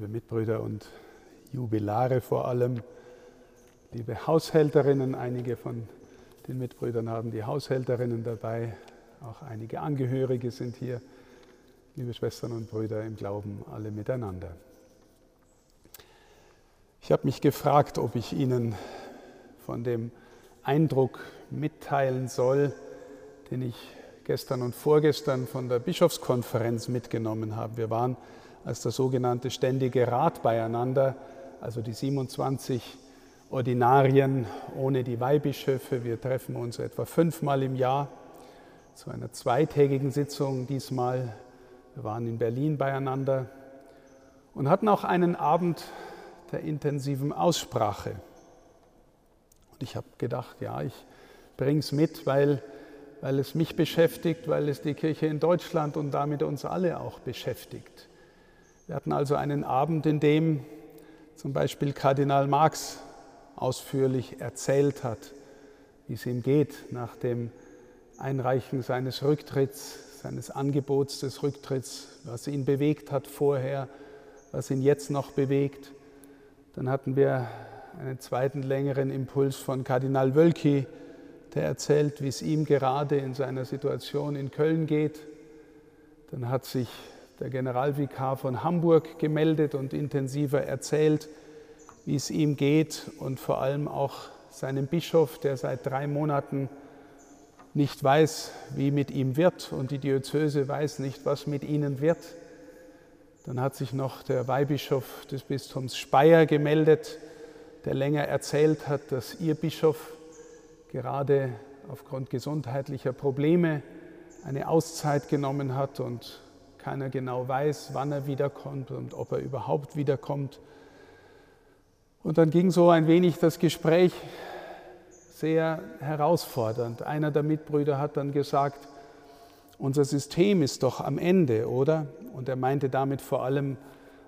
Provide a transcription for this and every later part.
liebe Mitbrüder und Jubilare vor allem, liebe Haushälterinnen, einige von den Mitbrüdern haben die Haushälterinnen dabei, auch einige Angehörige sind hier, liebe Schwestern und Brüder im Glauben, alle miteinander. Ich habe mich gefragt, ob ich Ihnen von dem Eindruck mitteilen soll, den ich gestern und vorgestern von der Bischofskonferenz mitgenommen habe. Wir waren als der sogenannte Ständige Rat beieinander, also die 27 Ordinarien ohne die Weihbischöfe. Wir treffen uns etwa fünfmal im Jahr zu einer zweitägigen Sitzung diesmal. Wir waren in Berlin beieinander und hatten auch einen Abend der intensiven Aussprache. Und ich habe gedacht, ja, ich bringe es mit, weil, weil es mich beschäftigt, weil es die Kirche in Deutschland und damit uns alle auch beschäftigt. Wir hatten also einen Abend, in dem zum Beispiel Kardinal Marx ausführlich erzählt hat, wie es ihm geht nach dem Einreichen seines Rücktritts, seines Angebots des Rücktritts, was ihn bewegt hat vorher, was ihn jetzt noch bewegt. Dann hatten wir einen zweiten längeren Impuls von Kardinal Wölki, der erzählt, wie es ihm gerade in seiner Situation in Köln geht. Dann hat sich der Generalvikar von Hamburg gemeldet und intensiver erzählt, wie es ihm geht und vor allem auch seinem Bischof, der seit drei Monaten nicht weiß, wie mit ihm wird und die Diözese weiß nicht, was mit ihnen wird. Dann hat sich noch der Weihbischof des Bistums Speyer gemeldet, der länger erzählt hat, dass ihr Bischof gerade aufgrund gesundheitlicher Probleme eine Auszeit genommen hat und keiner genau weiß, wann er wiederkommt und ob er überhaupt wiederkommt. Und dann ging so ein wenig das Gespräch sehr herausfordernd. Einer der Mitbrüder hat dann gesagt, unser System ist doch am Ende, oder? Und er meinte damit vor allem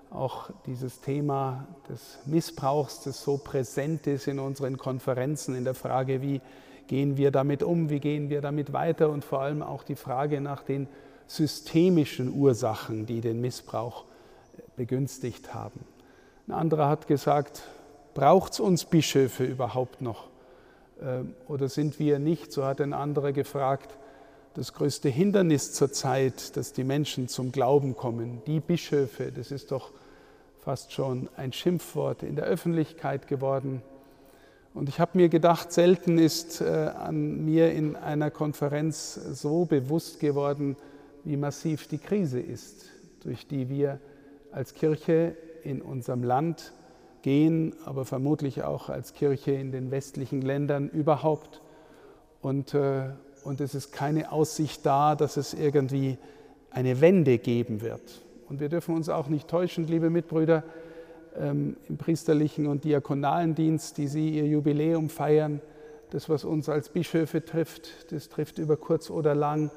auch dieses Thema des Missbrauchs, das so präsent ist in unseren Konferenzen, in der Frage, wie gehen wir damit um, wie gehen wir damit weiter und vor allem auch die Frage nach den systemischen Ursachen, die den Missbrauch begünstigt haben. Ein anderer hat gesagt, braucht es uns Bischöfe überhaupt noch? Ähm, oder sind wir nicht, so hat ein anderer gefragt, das größte Hindernis zur Zeit, dass die Menschen zum Glauben kommen? Die Bischöfe, das ist doch fast schon ein Schimpfwort in der Öffentlichkeit geworden. Und ich habe mir gedacht, selten ist äh, an mir in einer Konferenz so bewusst geworden, wie massiv die Krise ist, durch die wir als Kirche in unserem Land gehen, aber vermutlich auch als Kirche in den westlichen Ländern überhaupt. Und, äh, und es ist keine Aussicht da, dass es irgendwie eine Wende geben wird. Und wir dürfen uns auch nicht täuschen, liebe Mitbrüder, ähm, im priesterlichen und diakonalen Dienst, die Sie Ihr Jubiläum feiern. Das, was uns als Bischöfe trifft, das trifft über kurz oder lang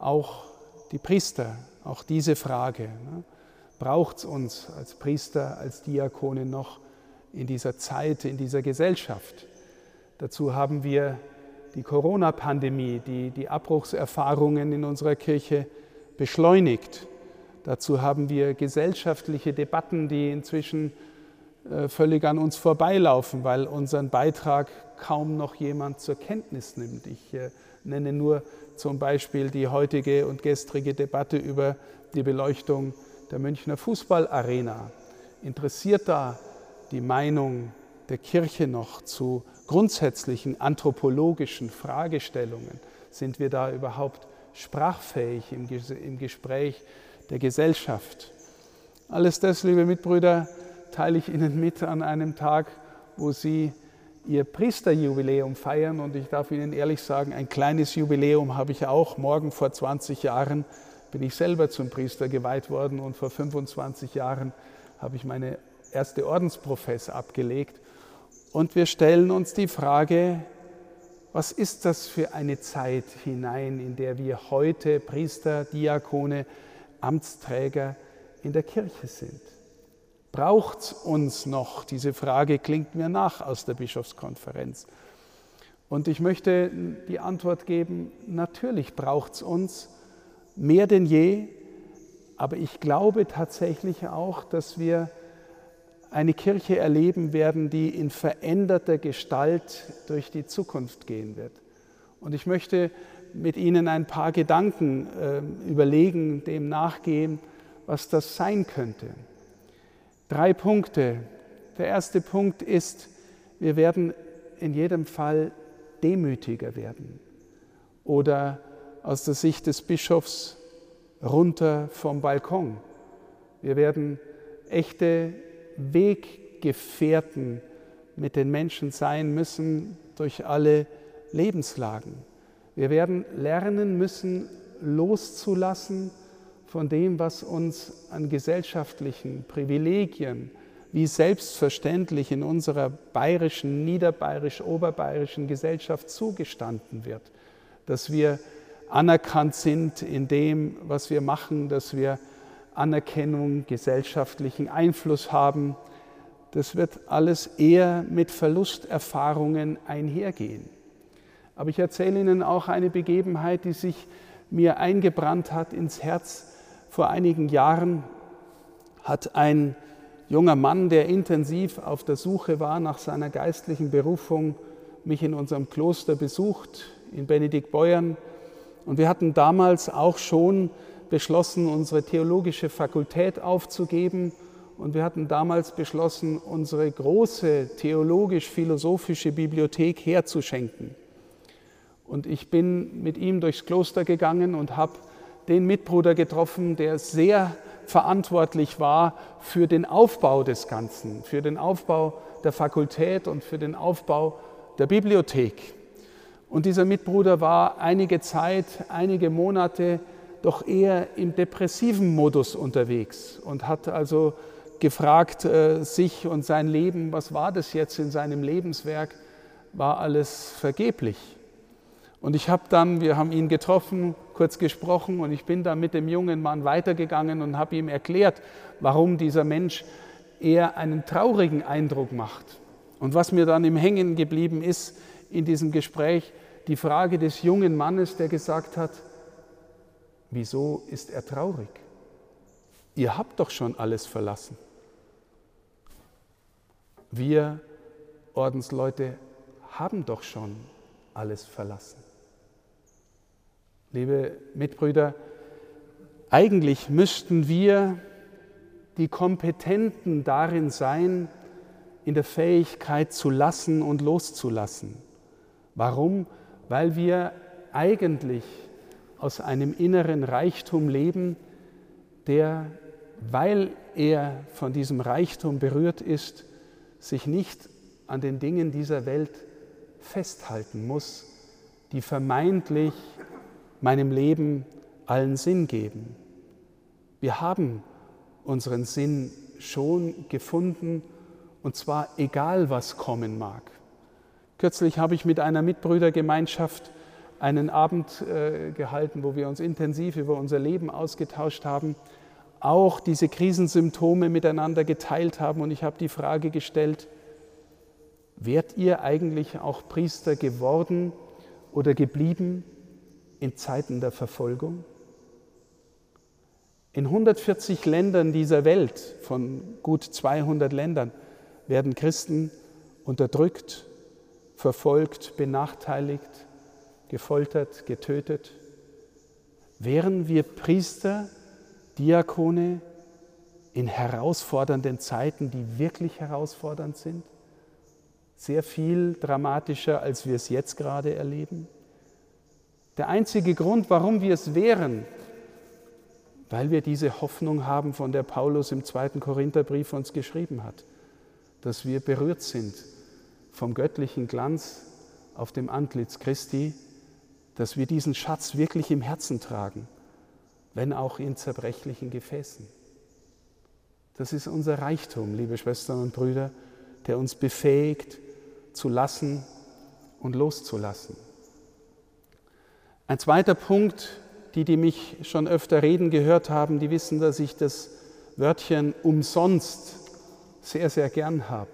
auch die Priester, auch diese Frage. Ne? Braucht es uns als Priester, als Diakone noch in dieser Zeit, in dieser Gesellschaft? Dazu haben wir die Corona-Pandemie, die die Abbruchserfahrungen in unserer Kirche beschleunigt. Dazu haben wir gesellschaftliche Debatten, die inzwischen äh, völlig an uns vorbeilaufen, weil unseren Beitrag kaum noch jemand zur Kenntnis nimmt. Ich äh, nenne nur zum Beispiel die heutige und gestrige Debatte über die Beleuchtung der Münchner Fußballarena. Interessiert da die Meinung der Kirche noch zu grundsätzlichen anthropologischen Fragestellungen? Sind wir da überhaupt sprachfähig im, Gespräch der Gesellschaft? Alles das, liebe Mitbrüder, teile ich Ihnen mit an einem Tag, wo Sie ihr Priesterjubiläum feiern. Und ich darf Ihnen ehrlich sagen, ein kleines Jubiläum habe ich auch. Morgen vor 20 Jahren bin ich selber zum Priester geweiht worden und vor 25 Jahren habe ich meine erste Ordensprofess abgelegt. Und wir stellen uns die Frage, was ist das für eine Zeit hinein, in der wir heute Priester, Diakone, Amtsträger in der Kirche sind? Braucht es uns noch? Diese Frage klingt mir nach aus der Bischofskonferenz. Und ich möchte die Antwort geben, natürlich braucht es uns mehr denn je, aber ich glaube tatsächlich auch, dass wir eine Kirche erleben werden, die in veränderter Gestalt durch die Zukunft gehen wird. Und ich möchte mit Ihnen ein paar Gedanken äh, überlegen, dem nachgehen, was das sein könnte. Drei Punkte. Der erste Punkt ist, wir werden in jedem Fall demütiger werden oder aus der Sicht des Bischofs runter vom Balkon. Wir werden echte Weggefährten mit den Menschen sein müssen durch alle Lebenslagen. Wir werden lernen müssen, loszulassen von dem, was uns an gesellschaftlichen Privilegien wie selbstverständlich in unserer bayerischen, niederbayerisch-oberbayerischen Gesellschaft zugestanden wird. Dass wir anerkannt sind in dem, was wir machen, dass wir Anerkennung, gesellschaftlichen Einfluss haben. Das wird alles eher mit Verlusterfahrungen einhergehen. Aber ich erzähle Ihnen auch eine Begebenheit, die sich mir eingebrannt hat ins Herz. Vor einigen Jahren hat ein junger Mann, der intensiv auf der Suche war nach seiner geistlichen Berufung, mich in unserem Kloster besucht, in Benediktbeuern. Und wir hatten damals auch schon beschlossen, unsere theologische Fakultät aufzugeben. Und wir hatten damals beschlossen, unsere große theologisch-philosophische Bibliothek herzuschenken. Und ich bin mit ihm durchs Kloster gegangen und habe den Mitbruder getroffen, der sehr verantwortlich war für den Aufbau des Ganzen, für den Aufbau der Fakultät und für den Aufbau der Bibliothek. Und dieser Mitbruder war einige Zeit, einige Monate doch eher im depressiven Modus unterwegs und hat also gefragt äh, sich und sein Leben, was war das jetzt in seinem Lebenswerk, war alles vergeblich. Und ich habe dann, wir haben ihn getroffen, kurz gesprochen und ich bin dann mit dem jungen Mann weitergegangen und habe ihm erklärt, warum dieser Mensch eher einen traurigen Eindruck macht. Und was mir dann im Hängen geblieben ist in diesem Gespräch, die Frage des jungen Mannes, der gesagt hat, wieso ist er traurig? Ihr habt doch schon alles verlassen. Wir Ordensleute haben doch schon alles verlassen. Liebe Mitbrüder, eigentlich müssten wir die Kompetenten darin sein, in der Fähigkeit zu lassen und loszulassen. Warum? Weil wir eigentlich aus einem inneren Reichtum leben, der, weil er von diesem Reichtum berührt ist, sich nicht an den Dingen dieser Welt festhalten muss, die vermeintlich meinem Leben allen Sinn geben. Wir haben unseren Sinn schon gefunden und zwar egal, was kommen mag. Kürzlich habe ich mit einer Mitbrüdergemeinschaft einen Abend äh, gehalten, wo wir uns intensiv über unser Leben ausgetauscht haben, auch diese Krisensymptome miteinander geteilt haben und ich habe die Frage gestellt, wärt ihr eigentlich auch Priester geworden oder geblieben, in Zeiten der Verfolgung? In 140 Ländern dieser Welt, von gut 200 Ländern, werden Christen unterdrückt, verfolgt, benachteiligt, gefoltert, getötet. Wären wir Priester, Diakone in herausfordernden Zeiten, die wirklich herausfordernd sind? Sehr viel dramatischer, als wir es jetzt gerade erleben? Der einzige Grund, warum wir es wären, weil wir diese Hoffnung haben, von der Paulus im zweiten Korintherbrief uns geschrieben hat, dass wir berührt sind vom göttlichen Glanz auf dem Antlitz Christi, dass wir diesen Schatz wirklich im Herzen tragen, wenn auch in zerbrechlichen Gefäßen. Das ist unser Reichtum, liebe Schwestern und Brüder, der uns befähigt zu lassen und loszulassen. Ein zweiter Punkt, die, die mich schon öfter reden gehört haben, die wissen, dass ich das Wörtchen umsonst sehr, sehr gern habe,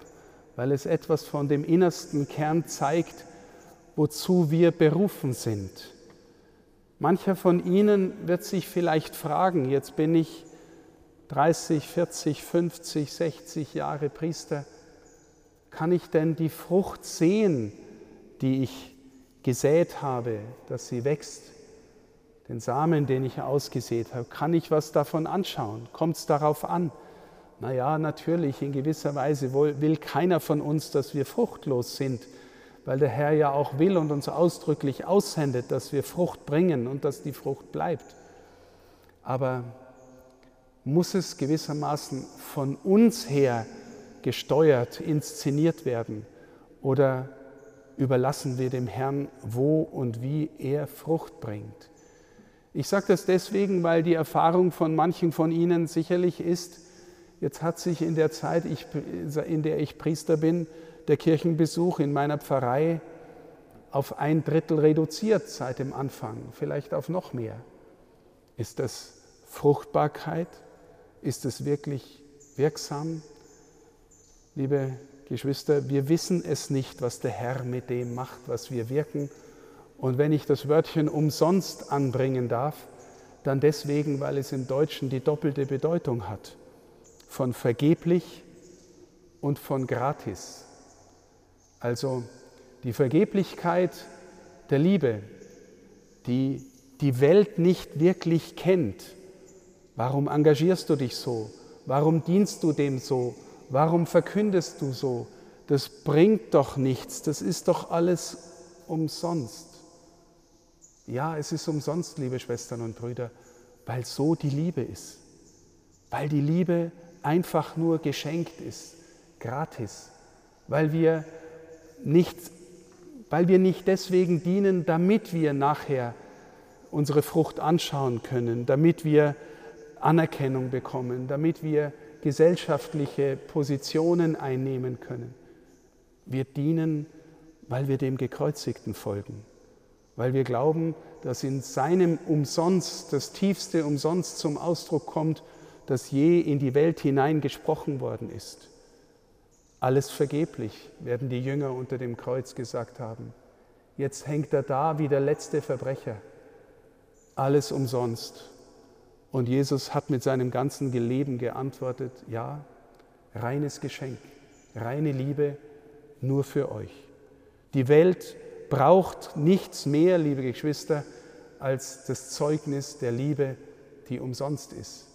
weil es etwas von dem innersten Kern zeigt, wozu wir berufen sind. Mancher von Ihnen wird sich vielleicht fragen, jetzt bin ich 30, 40, 50, 60 Jahre Priester, kann ich denn die Frucht sehen, die ich gesät habe, dass sie wächst? Den Samen, den ich ausgesät habe, kann ich was davon anschauen? Kommt es darauf an? Naja, natürlich, in gewisser Weise will keiner von uns, dass wir fruchtlos sind, weil der Herr ja auch will und uns ausdrücklich aussendet, dass wir Frucht bringen und dass die Frucht bleibt. Aber muss es gewissermaßen von uns her gesteuert, inszeniert werden oder überlassen wir dem Herrn, wo und wie er Frucht bringt? Ich sage das deswegen, weil die Erfahrung von manchen von Ihnen sicherlich ist, Jetzt hat sich in der Zeit, in der ich Priester bin, der Kirchenbesuch in meiner Pfarrei auf ein Drittel reduziert seit dem Anfang, vielleicht auf noch mehr. Ist das Fruchtbarkeit? Ist es wirklich wirksam? Liebe Geschwister, wir wissen es nicht, was der Herr mit dem macht, was wir wirken. Und wenn ich das Wörtchen umsonst anbringen darf, dann deswegen, weil es im Deutschen die doppelte Bedeutung hat von vergeblich und von gratis. Also die Vergeblichkeit der Liebe, die die Welt nicht wirklich kennt. Warum engagierst du dich so? Warum dienst du dem so? Warum verkündest du so? Das bringt doch nichts, das ist doch alles umsonst. Ja, es ist umsonst, liebe Schwestern und Brüder, weil so die Liebe ist. Weil die Liebe einfach nur geschenkt ist, gratis, weil wir nicht, weil wir nicht deswegen dienen, damit wir nachher unsere Frucht anschauen können, damit wir Anerkennung bekommen, damit wir gesellschaftliche Positionen einnehmen können. Wir dienen, weil wir dem Gekreuzigten folgen, weil wir glauben, dass in seinem Umsonst das tiefste Umsonst zum Ausdruck kommt das je in die Welt hinein gesprochen worden ist. Alles vergeblich, werden die Jünger unter dem Kreuz gesagt haben. Jetzt hängt er da wie der letzte Verbrecher. Alles umsonst. Und Jesus hat mit seinem ganzen Leben geantwortet, ja, reines Geschenk, reine Liebe nur für euch. Die Welt braucht nichts mehr, liebe Geschwister, als das Zeugnis der Liebe, die umsonst ist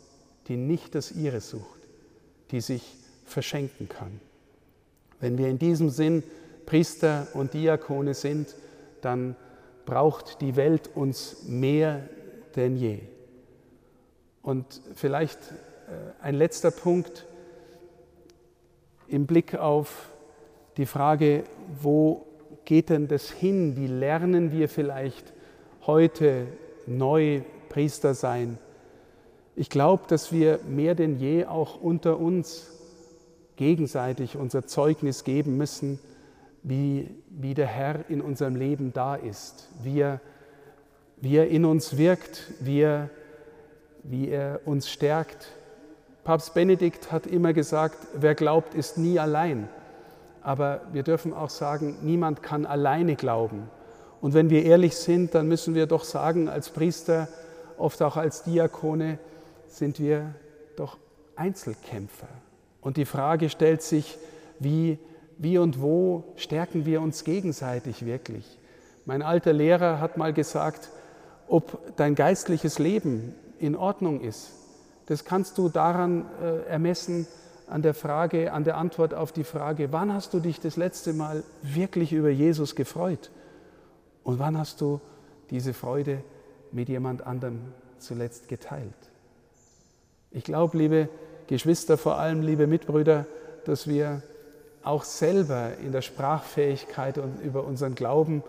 die nicht das ihre sucht, die sich verschenken kann. Wenn wir in diesem Sinn Priester und Diakone sind, dann braucht die Welt uns mehr denn je. Und vielleicht äh, ein letzter Punkt im Blick auf die Frage, wo geht denn das hin? Wie lernen wir vielleicht heute neu Priester sein? Ich glaube, dass wir mehr denn je auch unter uns gegenseitig unser Zeugnis geben müssen, wie, wie der Herr in unserem Leben da ist, wie er, wie er in uns wirkt, wie er, wie er uns stärkt. Papst Benedikt hat immer gesagt, wer glaubt, ist nie allein. Aber wir dürfen auch sagen, niemand kann alleine glauben. Und wenn wir ehrlich sind, dann müssen wir doch sagen, als Priester, oft auch als Diakone, sind wir doch Einzelkämpfer. Und die Frage stellt sich, wie, wie und wo stärken wir uns gegenseitig wirklich? Mein alter Lehrer hat mal gesagt, ob dein geistliches Leben in Ordnung ist, das kannst du daran äh, ermessen, an der Frage, an der Antwort auf die Frage, wann hast du dich das letzte Mal wirklich über Jesus gefreut? Und wann hast du diese Freude mit jemand anderem zuletzt geteilt? Ich glaube, liebe Geschwister, vor allem liebe Mitbrüder, dass wir auch selber in der Sprachfähigkeit und über unseren Glauben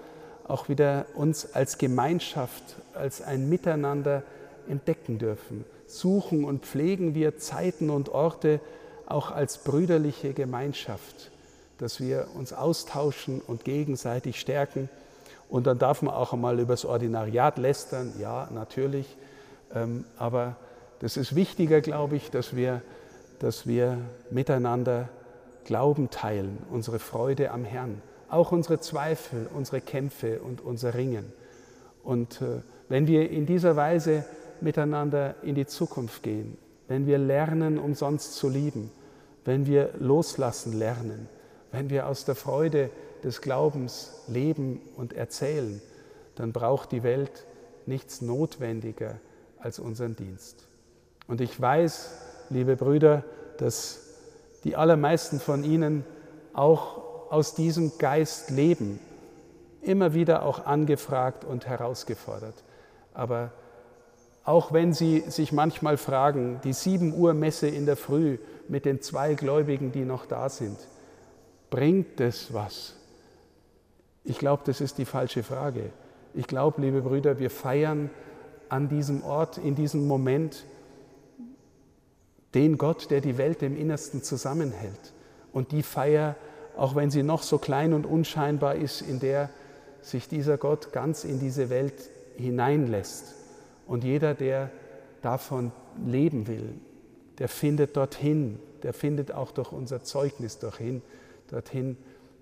auch wieder uns als Gemeinschaft, als ein Miteinander entdecken dürfen. Suchen und pflegen wir Zeiten und Orte auch als brüderliche Gemeinschaft, dass wir uns austauschen und gegenseitig stärken. Und dann darf man auch einmal über das Ordinariat lästern, ja, natürlich, ähm, aber das ist wichtiger, glaube ich, dass wir, dass wir miteinander Glauben teilen, unsere Freude am Herrn, auch unsere Zweifel, unsere Kämpfe und unser Ringen. Und äh, wenn wir in dieser Weise miteinander in die Zukunft gehen, wenn wir lernen, umsonst zu lieben, wenn wir loslassen lernen, wenn wir aus der Freude des Glaubens leben und erzählen, dann braucht die Welt nichts notwendiger als unseren Dienst. Und ich weiß, liebe Brüder, dass die allermeisten von Ihnen auch aus diesem Geist leben, immer wieder auch angefragt und herausgefordert. Aber auch wenn Sie sich manchmal fragen, die 7 Uhr Messe in der Früh mit den zwei Gläubigen, die noch da sind, bringt es was? Ich glaube, das ist die falsche Frage. Ich glaube, liebe Brüder, wir feiern an diesem Ort, in diesem Moment, den Gott, der die Welt im Innersten zusammenhält. Und die Feier, auch wenn sie noch so klein und unscheinbar ist, in der sich dieser Gott ganz in diese Welt hineinlässt. Und jeder, der davon leben will, der findet dorthin, der findet auch durch unser Zeugnis dorthin, dorthin,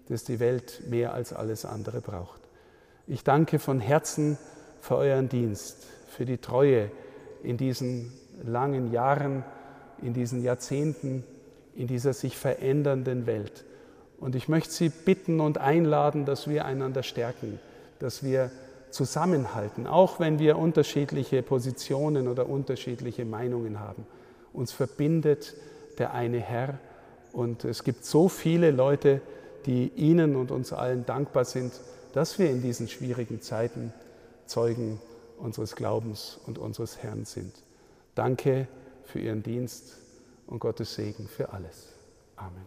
dass die Welt mehr als alles andere braucht. Ich danke von Herzen für euren Dienst, für die Treue in diesen langen Jahren, in diesen Jahrzehnten, in dieser sich verändernden Welt. Und ich möchte Sie bitten und einladen, dass wir einander stärken, dass wir zusammenhalten, auch wenn wir unterschiedliche Positionen oder unterschiedliche Meinungen haben. Uns verbindet der eine Herr und es gibt so viele Leute, die Ihnen und uns allen dankbar sind, dass wir in diesen schwierigen Zeiten Zeugen unseres Glaubens und unseres Herrn sind. Danke für Ihren Dienst und Gottes Segen für alles. Amen.